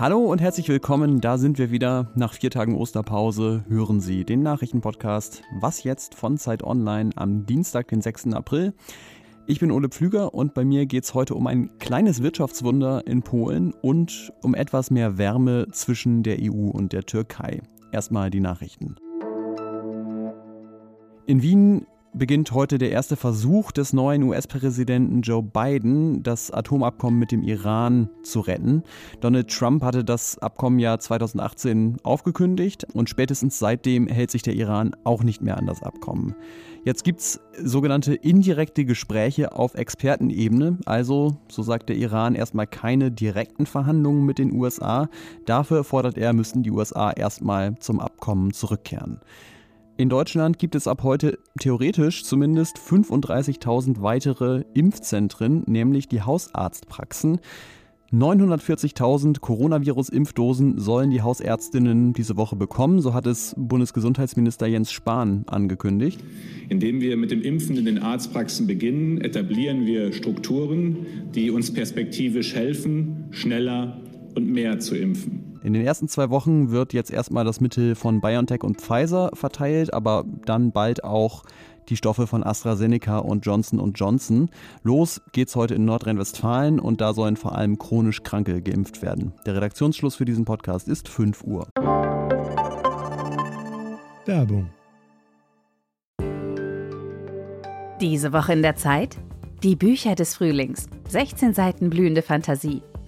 Hallo und herzlich willkommen, da sind wir wieder. Nach vier Tagen Osterpause hören Sie den Nachrichtenpodcast Was jetzt von Zeit Online am Dienstag, den 6. April. Ich bin Ole Pflüger und bei mir geht es heute um ein kleines Wirtschaftswunder in Polen und um etwas mehr Wärme zwischen der EU und der Türkei. Erstmal die Nachrichten. In Wien beginnt heute der erste Versuch des neuen US-Präsidenten Joe Biden, das Atomabkommen mit dem Iran zu retten. Donald Trump hatte das Abkommen ja 2018 aufgekündigt und spätestens seitdem hält sich der Iran auch nicht mehr an das Abkommen. Jetzt gibt es sogenannte indirekte Gespräche auf Expertenebene, also, so sagt der Iran, erstmal keine direkten Verhandlungen mit den USA. Dafür fordert er, müssten die USA erstmal zum Abkommen zurückkehren. In Deutschland gibt es ab heute theoretisch zumindest 35.000 weitere Impfzentren, nämlich die Hausarztpraxen. 940.000 Coronavirus-Impfdosen sollen die Hausärztinnen diese Woche bekommen, so hat es Bundesgesundheitsminister Jens Spahn angekündigt. Indem wir mit dem Impfen in den Arztpraxen beginnen, etablieren wir Strukturen, die uns perspektivisch helfen, schneller und mehr zu impfen. In den ersten zwei Wochen wird jetzt erstmal das Mittel von BioNTech und Pfizer verteilt, aber dann bald auch die Stoffe von AstraZeneca und Johnson Johnson. Los geht's heute in Nordrhein-Westfalen und da sollen vor allem chronisch Kranke geimpft werden. Der Redaktionsschluss für diesen Podcast ist 5 Uhr. Werbung. Diese Woche in der Zeit? Die Bücher des Frühlings. 16 Seiten blühende Fantasie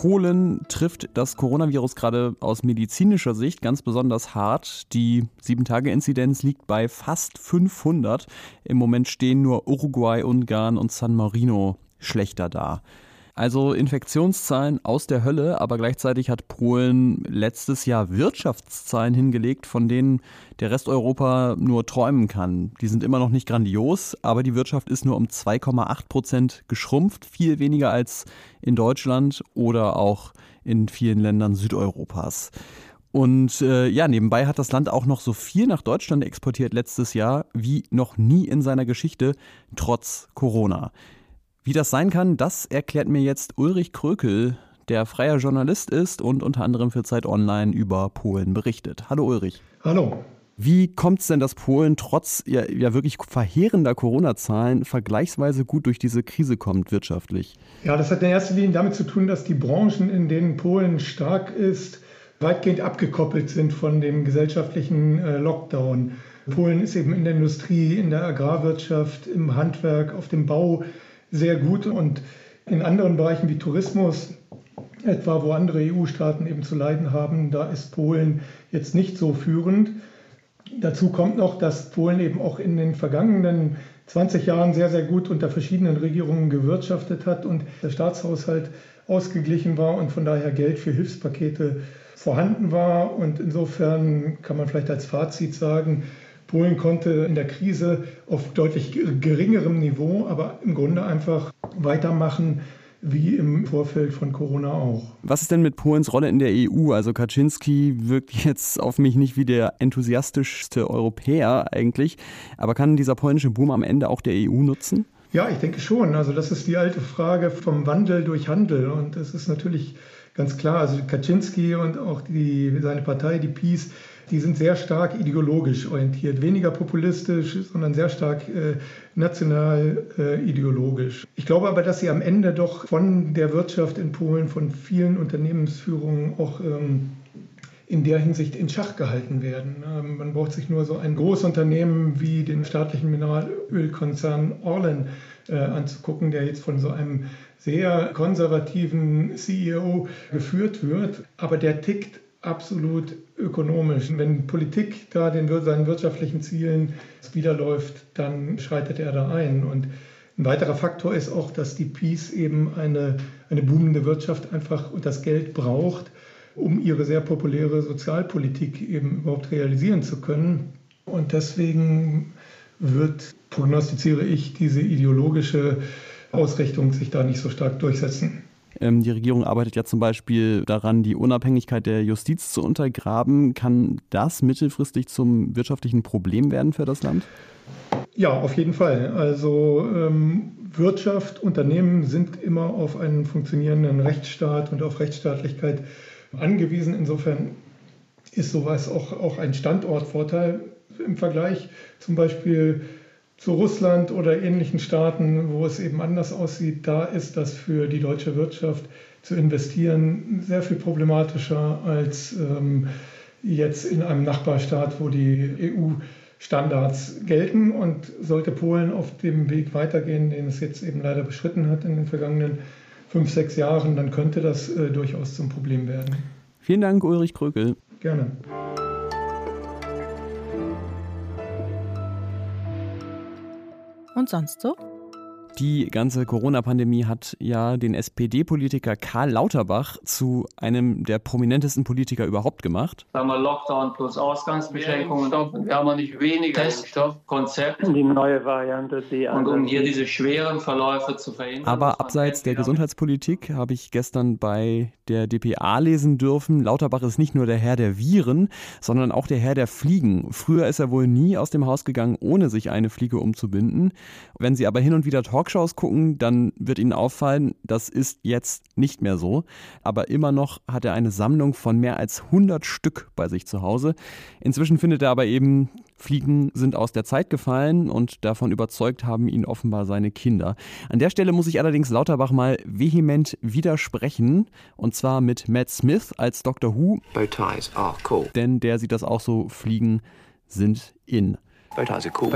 Polen trifft das Coronavirus gerade aus medizinischer Sicht ganz besonders hart. Die 7-Tage-Inzidenz liegt bei fast 500. Im Moment stehen nur Uruguay, Ungarn und San Marino schlechter da. Also Infektionszahlen aus der Hölle, aber gleichzeitig hat Polen letztes Jahr Wirtschaftszahlen hingelegt, von denen der Rest Europa nur träumen kann. Die sind immer noch nicht grandios, aber die Wirtschaft ist nur um 2,8 Prozent geschrumpft, viel weniger als in Deutschland oder auch in vielen Ländern Südeuropas. Und äh, ja, nebenbei hat das Land auch noch so viel nach Deutschland exportiert letztes Jahr wie noch nie in seiner Geschichte, trotz Corona. Wie das sein kann, das erklärt mir jetzt Ulrich Krökel, der freier Journalist ist und unter anderem für Zeit Online über Polen berichtet. Hallo Ulrich. Hallo. Wie kommt es denn, dass Polen trotz ja, ja wirklich verheerender Corona-Zahlen vergleichsweise gut durch diese Krise kommt wirtschaftlich? Ja, das hat in erster Linie damit zu tun, dass die Branchen, in denen Polen stark ist, weitgehend abgekoppelt sind von dem gesellschaftlichen äh, Lockdown. Polen ist eben in der Industrie, in der Agrarwirtschaft, im Handwerk, auf dem Bau sehr gut und in anderen Bereichen wie Tourismus, etwa wo andere EU-Staaten eben zu leiden haben, da ist Polen jetzt nicht so führend. Dazu kommt noch, dass Polen eben auch in den vergangenen 20 Jahren sehr, sehr gut unter verschiedenen Regierungen gewirtschaftet hat und der Staatshaushalt ausgeglichen war und von daher Geld für Hilfspakete vorhanden war. Und insofern kann man vielleicht als Fazit sagen, Polen konnte in der Krise auf deutlich geringerem Niveau, aber im Grunde einfach weitermachen wie im Vorfeld von Corona auch. Was ist denn mit Polens Rolle in der EU? Also Kaczynski wirkt jetzt auf mich nicht wie der enthusiastischste Europäer eigentlich, aber kann dieser polnische Boom am Ende auch der EU nutzen? Ja, ich denke schon. Also das ist die alte Frage vom Wandel durch Handel und es ist natürlich ganz klar, also Kaczynski und auch die, seine Partei, die PiS, die sind sehr stark ideologisch orientiert, weniger populistisch, sondern sehr stark äh, national äh, ideologisch. Ich glaube aber, dass sie am Ende doch von der Wirtschaft in Polen, von vielen Unternehmensführungen auch ähm, in der Hinsicht in Schach gehalten werden. Ähm, man braucht sich nur so ein Großunternehmen wie den staatlichen Mineralölkonzern Orlen äh, anzugucken, der jetzt von so einem sehr konservativen CEO geführt wird. Aber der tickt absolut ökonomisch. Wenn Politik da den, seinen wirtschaftlichen Zielen widerläuft, dann schreitet er da ein. Und ein weiterer Faktor ist auch, dass die Peace eben eine, eine boomende Wirtschaft einfach und das Geld braucht, um ihre sehr populäre Sozialpolitik eben überhaupt realisieren zu können. Und deswegen wird, prognostiziere ich, diese ideologische Ausrichtung sich da nicht so stark durchsetzen. Ähm, die Regierung arbeitet ja zum Beispiel daran, die Unabhängigkeit der Justiz zu untergraben. Kann das mittelfristig zum wirtschaftlichen Problem werden für das Land? Ja, auf jeden Fall. Also ähm, Wirtschaft, Unternehmen sind immer auf einen funktionierenden Rechtsstaat und auf Rechtsstaatlichkeit angewiesen. Insofern ist sowas auch, auch ein Standortvorteil im Vergleich zum Beispiel zu Russland oder ähnlichen Staaten, wo es eben anders aussieht. Da ist das für die deutsche Wirtschaft zu investieren sehr viel problematischer als ähm, jetzt in einem Nachbarstaat, wo die EU Standards gelten. Und sollte Polen auf dem Weg weitergehen, den es jetzt eben leider beschritten hat in den vergangenen fünf, sechs Jahren, dann könnte das äh, durchaus zum Problem werden. Vielen Dank, Ulrich Krökel. Gerne. Und sonst so? Die ganze Corona-Pandemie hat ja den SPD-Politiker Karl Lauterbach zu einem der prominentesten Politiker überhaupt gemacht. Da haben wir Lockdown plus Ausgangsbeschränkungen. Wir haben nicht weniger Teststoffkonzept. Die neue Variante, die Und um hier diese schweren Verläufe zu verhindern. Aber abseits der Gesundheitspolitik habe ich gestern bei der DPA lesen dürfen, Lauterbach ist nicht nur der Herr der Viren, sondern auch der Herr der Fliegen. Früher ist er wohl nie aus dem Haus gegangen, ohne sich eine Fliege umzubinden. Wenn Sie aber hin und wieder Talk Talkshows gucken, dann wird Ihnen auffallen, das ist jetzt nicht mehr so. Aber immer noch hat er eine Sammlung von mehr als 100 Stück bei sich zu Hause. Inzwischen findet er aber eben, Fliegen sind aus der Zeit gefallen und davon überzeugt haben ihn offenbar seine Kinder. An der Stelle muss ich allerdings Lauterbach mal vehement widersprechen. Und zwar mit Matt Smith als Dr. Who. Cool. Denn der sieht das auch so, Fliegen sind in. Cool.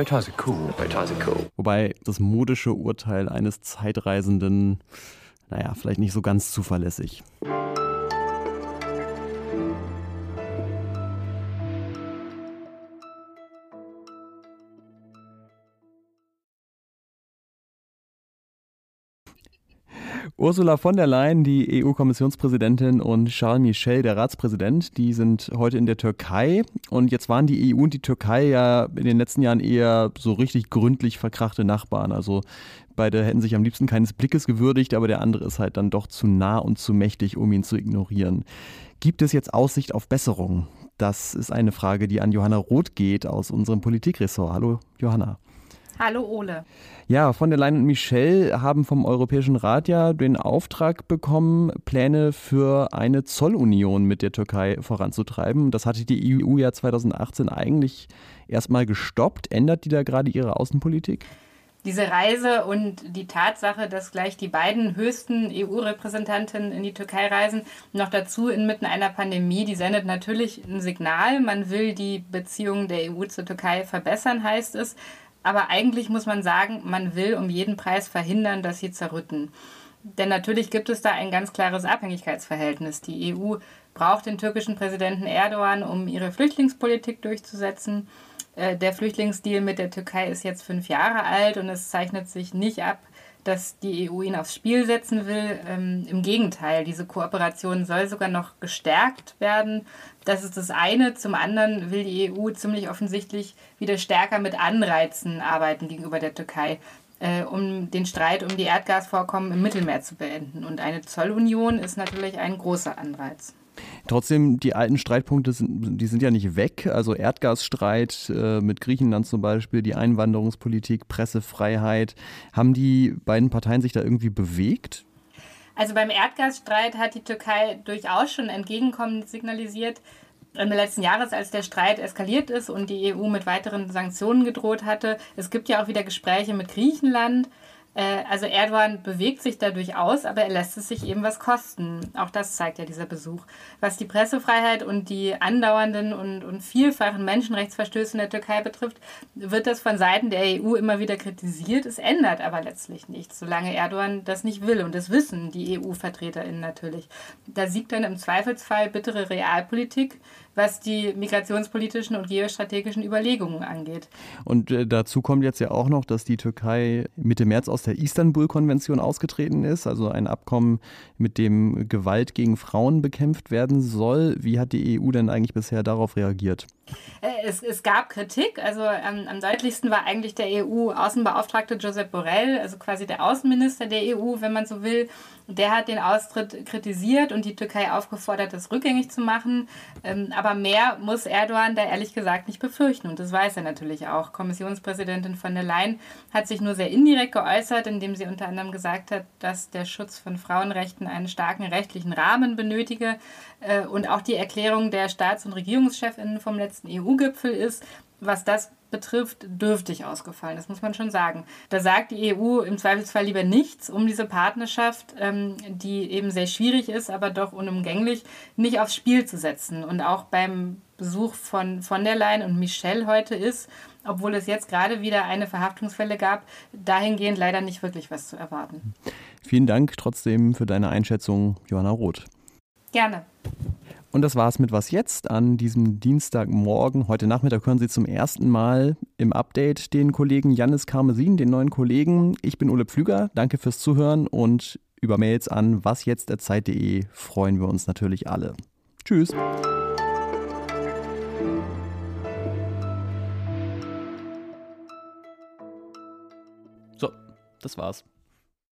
Cool. Wobei das modische Urteil eines Zeitreisenden, naja, vielleicht nicht so ganz zuverlässig. Ursula von der Leyen, die EU-Kommissionspräsidentin, und Charles Michel, der Ratspräsident, die sind heute in der Türkei. Und jetzt waren die EU und die Türkei ja in den letzten Jahren eher so richtig gründlich verkrachte Nachbarn. Also beide hätten sich am liebsten keines Blickes gewürdigt, aber der andere ist halt dann doch zu nah und zu mächtig, um ihn zu ignorieren. Gibt es jetzt Aussicht auf Besserung? Das ist eine Frage, die an Johanna Roth geht aus unserem Politikressort. Hallo, Johanna. Hallo Ole. Ja, von der Leyen und Michel haben vom Europäischen Rat ja den Auftrag bekommen, Pläne für eine Zollunion mit der Türkei voranzutreiben. Das hatte die EU ja 2018 eigentlich erstmal gestoppt. Ändert die da gerade ihre Außenpolitik? Diese Reise und die Tatsache, dass gleich die beiden höchsten EU-Repräsentanten in die Türkei reisen, noch dazu inmitten einer Pandemie, die sendet natürlich ein Signal. Man will die Beziehungen der EU zur Türkei verbessern, heißt es. Aber eigentlich muss man sagen, man will um jeden Preis verhindern, dass sie zerrütten. Denn natürlich gibt es da ein ganz klares Abhängigkeitsverhältnis. Die EU braucht den türkischen Präsidenten Erdogan, um ihre Flüchtlingspolitik durchzusetzen. Äh, der Flüchtlingsdeal mit der Türkei ist jetzt fünf Jahre alt und es zeichnet sich nicht ab, dass die EU ihn aufs Spiel setzen will. Ähm, Im Gegenteil, diese Kooperation soll sogar noch gestärkt werden. Das ist das eine. Zum anderen will die EU ziemlich offensichtlich wieder stärker mit Anreizen arbeiten gegenüber der Türkei, äh, um den Streit um die Erdgasvorkommen im Mittelmeer zu beenden. Und eine Zollunion ist natürlich ein großer Anreiz. Trotzdem, die alten Streitpunkte sind, die sind ja nicht weg. Also Erdgasstreit äh, mit Griechenland zum Beispiel, die Einwanderungspolitik, Pressefreiheit. Haben die beiden Parteien sich da irgendwie bewegt? Also beim Erdgasstreit hat die Türkei durchaus schon Entgegenkommen signalisiert. Ende letzten Jahres, als der Streit eskaliert ist und die EU mit weiteren Sanktionen gedroht hatte. Es gibt ja auch wieder Gespräche mit Griechenland. Äh, also Erdogan bewegt sich da durchaus, aber er lässt es sich eben was kosten. Auch das zeigt ja dieser Besuch. Was die Pressefreiheit und die andauernden und, und vielfachen Menschenrechtsverstöße in der Türkei betrifft, wird das von Seiten der EU immer wieder kritisiert. Es ändert aber letztlich nichts, solange Erdogan das nicht will. Und das wissen die EU-VertreterInnen natürlich. Da siegt dann im Zweifelsfall bittere Realpolitik, was die migrationspolitischen und geostrategischen Überlegungen angeht. Und äh, dazu kommt jetzt ja auch noch, dass die Türkei Mitte März aus der Istanbul-Konvention ausgetreten ist, also ein Abkommen, mit dem Gewalt gegen Frauen bekämpft werden soll. Wie hat die EU denn eigentlich bisher darauf reagiert? Äh, es, es gab Kritik. Also ähm, am deutlichsten war eigentlich der EU-Außenbeauftragte Josep Borrell, also quasi der Außenminister der EU, wenn man so will. Der hat den Austritt kritisiert und die Türkei aufgefordert, das rückgängig zu machen. Ähm, aber mehr muss Erdogan da ehrlich gesagt nicht befürchten. Und das weiß er natürlich auch. Kommissionspräsidentin von der Leyen hat sich nur sehr indirekt geäußert, indem sie unter anderem gesagt hat, dass der Schutz von Frauenrechten einen starken rechtlichen Rahmen benötige. Äh, und auch die Erklärung der Staats- und Regierungschefinnen vom letzten EU-Gipfel ist, was das betrifft, dürftig ausgefallen. Das muss man schon sagen. Da sagt die EU im Zweifelsfall lieber nichts, um diese Partnerschaft, ähm, die eben sehr schwierig ist, aber doch unumgänglich, nicht aufs Spiel zu setzen. Und auch beim Besuch von von der Leyen und Michelle heute ist, obwohl es jetzt gerade wieder eine Verhaftungsfälle gab, dahingehend leider nicht wirklich was zu erwarten. Vielen Dank trotzdem für deine Einschätzung, Johanna Roth. Gerne. Und das war's mit Was jetzt an diesem Dienstagmorgen. Heute Nachmittag hören Sie zum ersten Mal im Update den Kollegen Jannis Karmesin, den neuen Kollegen. Ich bin Ole Pflüger. Danke fürs Zuhören und über Mails an wasjetzt.zeit.de freuen wir uns natürlich alle. Tschüss. So, das war's.